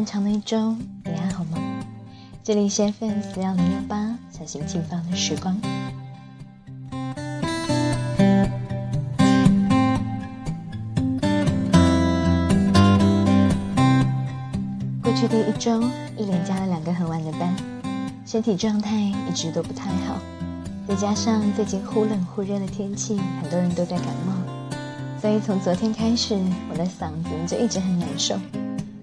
漫长的一周，你还好吗？这里是 FM 四幺零六八，小心轻放的时光。过去的一周，一连加了两个很晚的班，身体状态一直都不太好，再加上最近忽冷忽热的天气，很多人都在感冒，所以从昨天开始，我的嗓子就一直很难受。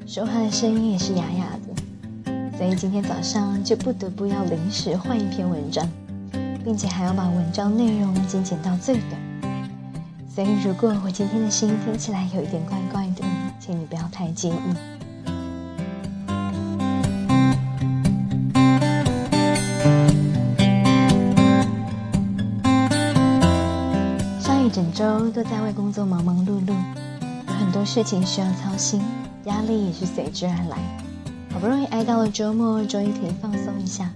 说话的声音也是哑哑的，所以今天早上就不得不要临时换一篇文章，并且还要把文章内容精简到最短。所以如果我今天的声音听起来有一点怪怪的，请你不要太介意。上一整周都在为工作忙忙碌碌，有很多事情需要操心。压力也是随之而来，好不容易挨到了周末，终于可以放松一下。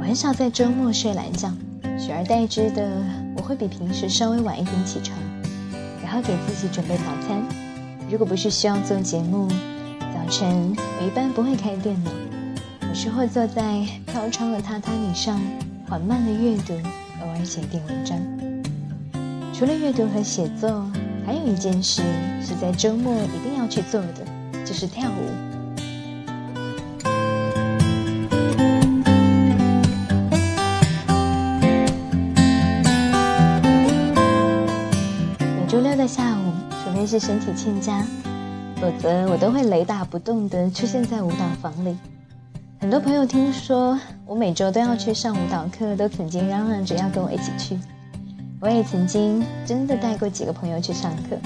我很少在周末睡懒觉，取而代之的，我会比平时稍微晚一点起床，然后给自己准备早餐。如果不是需要做节目，早晨我一般不会开电脑，有时会坐在飘窗的榻榻米上，缓慢的阅读，偶尔写点文章。除了阅读和写作，还有一件事是在周末一定要去做的。就是跳舞。每周六的下午，除非是身体欠佳，否则我都会雷打不动的出现在舞蹈房里。很多朋友听说我每周都要去上舞蹈课，都曾经嚷嚷着要跟我一起去。我也曾经真的带过几个朋友去上课，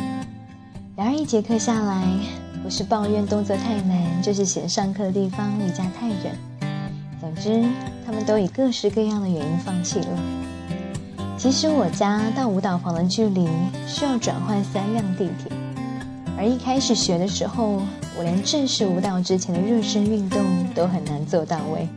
然而一节课下来。不是抱怨动作太难，就是嫌上课的地方离家太远。总之，他们都以各式各样的原因放弃了。其实我家到舞蹈房的距离需要转换三辆地铁，而一开始学的时候，我连正式舞蹈之前的热身运动都很难做到位。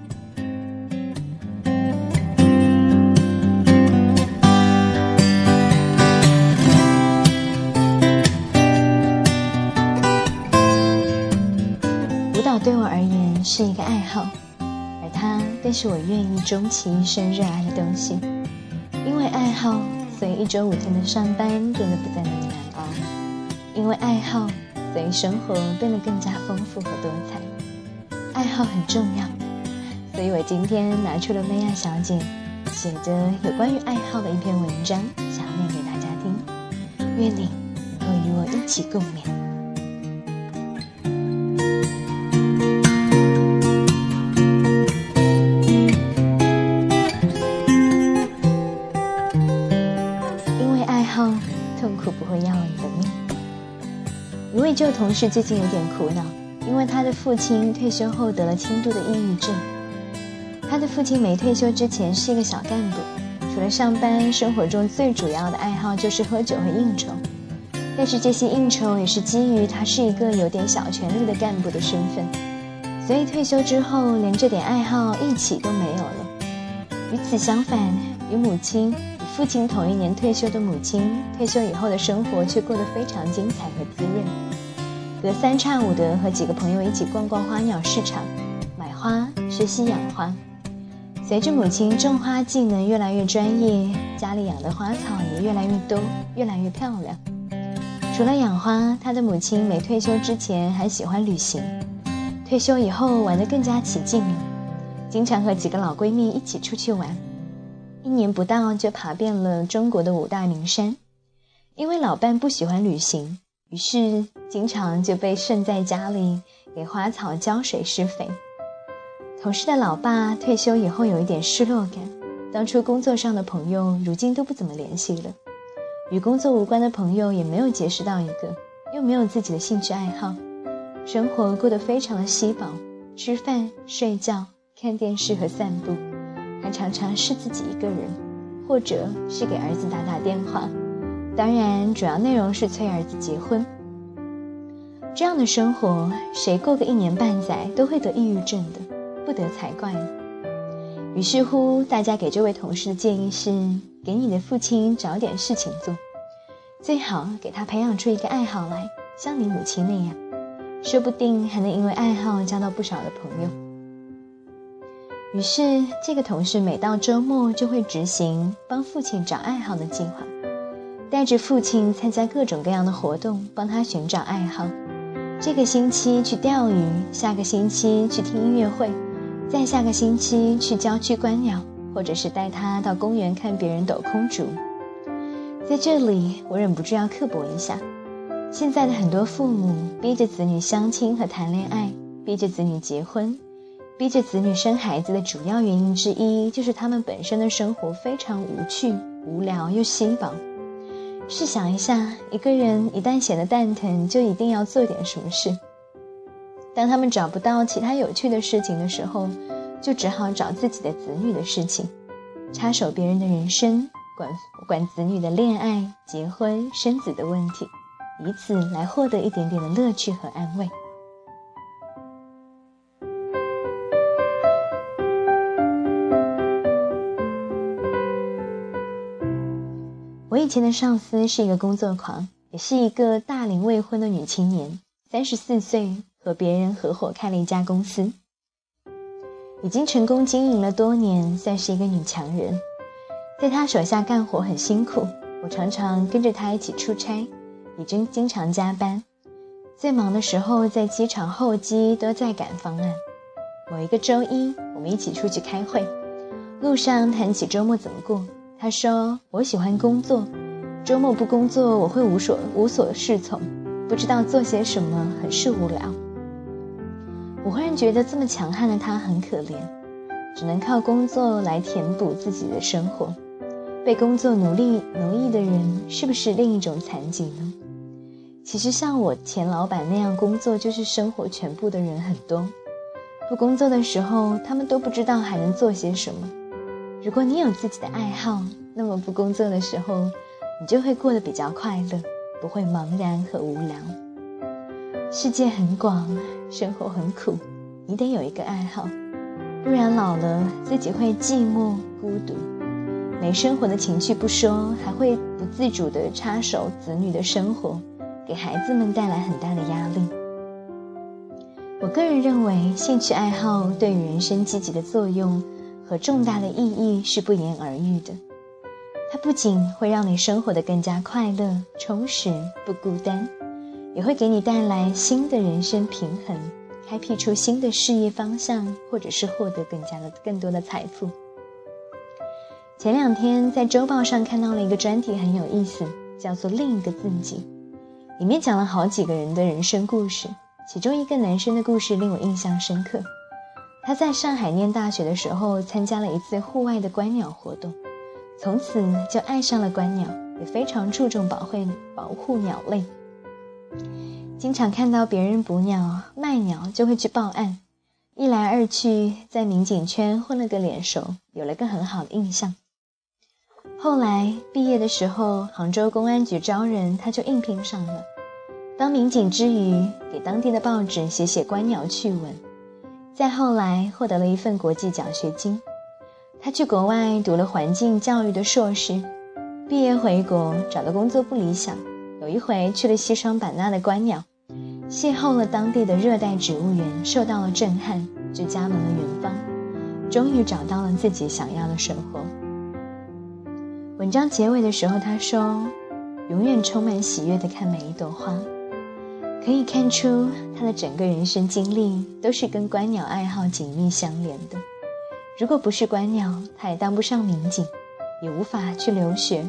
对我而言是一个爱好，而它更是我愿意终其一生热爱的东西。因为爱好，所以一周五天的上班变得不再那么难熬；因为爱好，所以生活变得更加丰富和多彩。爱好很重要，所以我今天拿出了梅亚小姐写的有关于爱好的一篇文章，想念给大家听。愿你能够与我一起共勉。同事最近有点苦恼，因为他的父亲退休后得了轻度的抑郁症。他的父亲没退休之前是一个小干部，除了上班，生活中最主要的爱好就是喝酒和应酬。但是这些应酬也是基于他是一个有点小权力的干部的身份，所以退休之后连这点爱好一起都没有了。与此相反，与母亲与父亲同一年退休的母亲，退休以后的生活却过得非常精彩和滋润。隔三差五的和几个朋友一起逛逛花鸟市场，买花，学习养花。随着母亲种花技能越来越专业，家里养的花草也越来越多，越来越漂亮。除了养花，他的母亲没退休之前还喜欢旅行，退休以后玩得更加起劲了，经常和几个老闺蜜一起出去玩，一年不到就爬遍了中国的五大名山。因为老伴不喜欢旅行。于是，经常就被剩在家里给花草浇水施肥。同事的老爸退休以后有一点失落感，当初工作上的朋友如今都不怎么联系了，与工作无关的朋友也没有结识到一个，又没有自己的兴趣爱好，生活过得非常的稀薄，吃饭、睡觉、看电视和散步，还常常是自己一个人，或者是给儿子打打电话。当然，主要内容是催儿子结婚。这样的生活，谁过个一年半载都会得抑郁症的，不得才怪呢。于是乎，大家给这位同事的建议是：给你的父亲找点事情做，最好给他培养出一个爱好来，像你母亲那样，说不定还能因为爱好交到不少的朋友。于是，这个同事每到周末就会执行帮父亲找爱好的计划，带着父亲参加各种各样的活动，帮他寻找爱好。这个星期去钓鱼，下个星期去听音乐会，再下个星期去郊区观鸟，或者是带他到公园看别人抖空竹。在这里，我忍不住要刻薄一下。现在的很多父母逼着子女相亲和谈恋爱，逼着子女结婚，逼着子女生孩子的主要原因之一，就是他们本身的生活非常无趣、无聊又稀薄。试想一下，一个人一旦闲得蛋疼，就一定要做点什么事。当他们找不到其他有趣的事情的时候，就只好找自己的子女的事情，插手别人的人生，管管子女的恋爱、结婚、生子的问题。以此来获得一点点的乐趣和安慰。以前的上司是一个工作狂，也是一个大龄未婚的女青年，三十四岁，和别人合伙开了一家公司，已经成功经营了多年，算是一个女强人。在她手下干活很辛苦，我常常跟着她一起出差。已经经常加班，最忙的时候在机场候机都在赶方案。某一个周一，我们一起出去开会，路上谈起周末怎么过。他说：“我喜欢工作，周末不工作我会无所无所适从，不知道做些什么，很是无聊。”我忽然觉得这么强悍的他很可怜，只能靠工作来填补自己的生活。被工作奴隶奴役的人，是不是另一种残疾呢？其实像我前老板那样工作就是生活全部的人很多，不工作的时候，他们都不知道还能做些什么。如果你有自己的爱好，那么不工作的时候，你就会过得比较快乐，不会茫然和无聊。世界很广，生活很苦，你得有一个爱好，不然老了自己会寂寞孤独，没生活的情趣不说，还会不自主地插手子女的生活。给孩子们带来很大的压力。我个人认为，兴趣爱好对于人生积极的作用和重大的意义是不言而喻的。它不仅会让你生活的更加快乐、充实、不孤单，也会给你带来新的人生平衡，开辟出新的事业方向，或者是获得更加的更多的财富。前两天在周报上看到了一个专题，很有意思，叫做“另一个自己”。里面讲了好几个人的人生故事，其中一个男生的故事令我印象深刻。他在上海念大学的时候，参加了一次户外的观鸟活动，从此就爱上了观鸟，也非常注重保护保护鸟类。经常看到别人捕鸟卖鸟，就会去报案。一来二去，在民警圈混了个脸熟，有了个很好的印象。后来毕业的时候，杭州公安局招人，他就应聘上了。当民警之余，给当地的报纸写写观鸟趣闻。再后来，获得了一份国际奖学金。他去国外读了环境教育的硕士，毕业回国找的工作不理想。有一回去了西双版纳的观鸟，邂逅了当地的热带植物园，受到了震撼，就加盟了园方，终于找到了自己想要的生活。文章结尾的时候，他说：“永远充满喜悦的看每一朵花，可以看出他的整个人生经历都是跟观鸟爱好紧密相连的。如果不是观鸟，他也当不上民警，也无法去留学。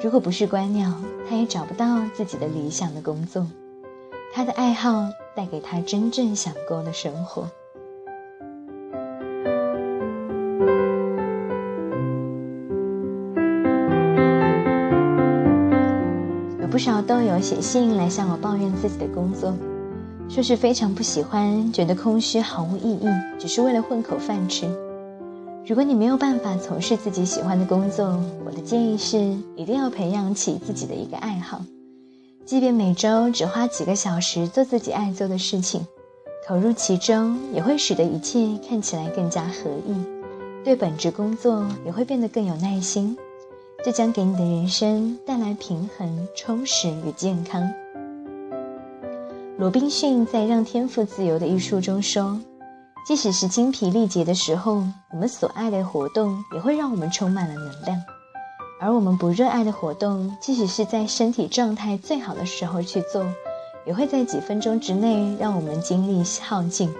如果不是观鸟，他也找不到自己的理想的工作。他的爱好带给他真正想过的生活。”写信来向我抱怨自己的工作，说是非常不喜欢，觉得空虚毫无意义，只是为了混口饭吃。如果你没有办法从事自己喜欢的工作，我的建议是一定要培养起自己的一个爱好，即便每周只花几个小时做自己爱做的事情，投入其中也会使得一切看起来更加合意，对本职工作也会变得更有耐心。这将给你的人生带来平衡、充实与健康。罗宾逊在《让天赋自由》的一书中说：“即使是精疲力竭的时候，我们所爱的活动也会让我们充满了能量；而我们不热爱的活动，即使是在身体状态最好的时候去做，也会在几分钟之内让我们精力耗尽。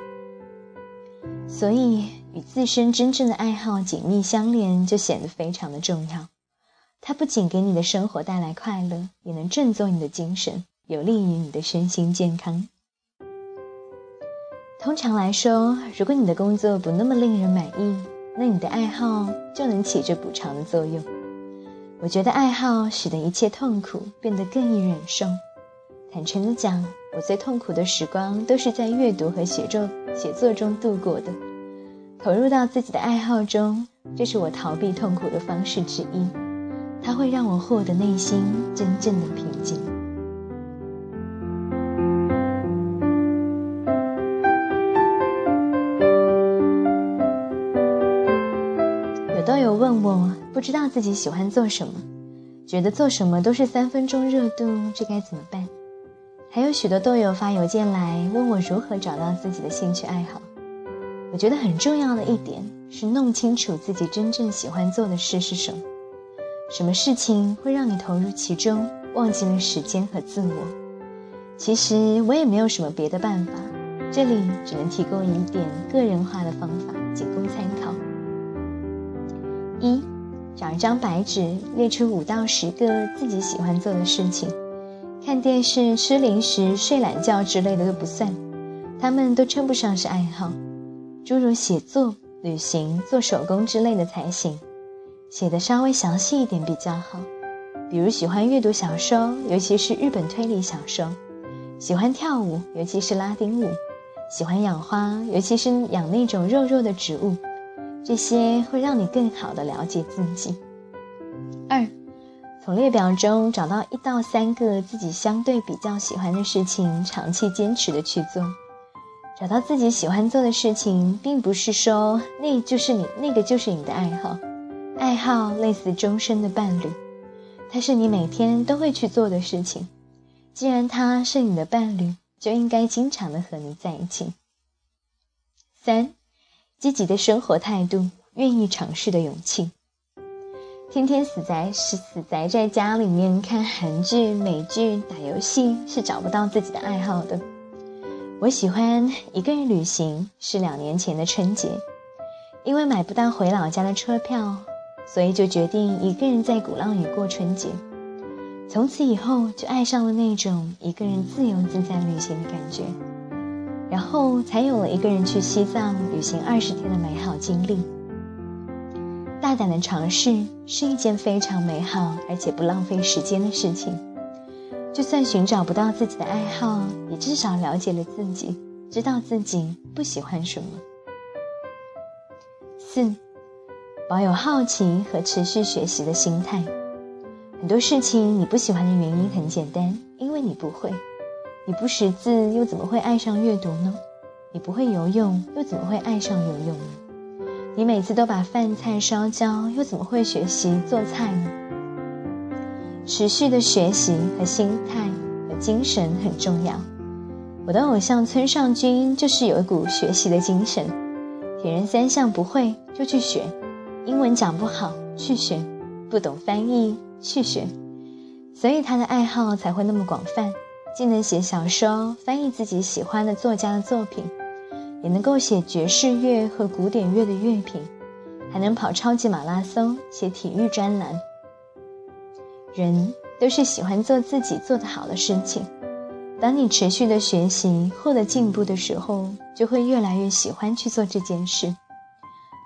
所以，与自身真正的爱好紧密相连，就显得非常的重要。它不仅给你的生活带来快乐，也能振作你的精神。”有利于你的身心健康。通常来说，如果你的工作不那么令人满意，那你的爱好就能起着补偿的作用。我觉得爱好使得一切痛苦变得更易忍受。坦诚的讲，我最痛苦的时光都是在阅读和写作写作中度过的。投入到自己的爱好中，这是我逃避痛苦的方式之一。它会让我获得内心真正的平静。有豆友问我不知道自己喜欢做什么，觉得做什么都是三分钟热度，这该怎么办？还有许多豆友发邮件来问我如何找到自己的兴趣爱好。我觉得很重要的一点是弄清楚自己真正喜欢做的事是什么，什么事情会让你投入其中，忘记了时间和自我。其实我也没有什么别的办法，这里只能提供一点个人化的方法，仅供参考。一，找一张白纸，列出五到十个自己喜欢做的事情。看电视、吃零食、睡懒觉之类的都不算，他们都称不上是爱好。诸如写作、旅行、做手工之类的才行，写的稍微详细一点比较好。比如喜欢阅读小说，尤其是日本推理小说；喜欢跳舞，尤其是拉丁舞；喜欢养花，尤其是养那种肉肉的植物。这些会让你更好的了解自己。二，从列表中找到一到三个自己相对比较喜欢的事情，长期坚持的去做。找到自己喜欢做的事情，并不是说那就是你那个就是你的爱好。爱好类似终身的伴侣，它是你每天都会去做的事情。既然他是你的伴侣，就应该经常的和你在一起。三。积极的生活态度，愿意尝试的勇气。天天死宅是死宅在家里面看韩剧、美剧、打游戏，是找不到自己的爱好的。我喜欢一个人旅行，是两年前的春节，因为买不到回老家的车票，所以就决定一个人在鼓浪屿过春节。从此以后，就爱上了那种一个人自由自在旅行的感觉。然后才有了一个人去西藏旅行二十天的美好经历。大胆的尝试是一件非常美好而且不浪费时间的事情。就算寻找不到自己的爱好，也至少了解了自己，知道自己不喜欢什么。四，保有好奇和持续学习的心态。很多事情你不喜欢的原因很简单，因为你不会。你不识字，又怎么会爱上阅读呢？你不会游泳，又怎么会爱上游泳呢？你每次都把饭菜烧焦，又怎么会学习做菜呢？持续的学习和心态和精神很重要。我的偶像村上君就是有一股学习的精神。铁人三项不会就去学，英文讲不好去学，不懂翻译去学，所以他的爱好才会那么广泛。既能写小说，翻译自己喜欢的作家的作品，也能够写爵士乐和古典乐的乐评，还能跑超级马拉松，写体育专栏。人都是喜欢做自己做得好的事情。当你持续的学习，获得进步的时候，就会越来越喜欢去做这件事。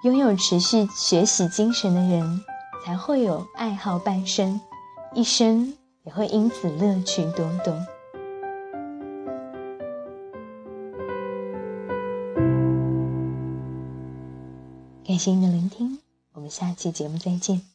拥有持续学习精神的人，才会有爱好半生，一生也会因此乐趣多多。感谢您的聆听，我们下期节目再见。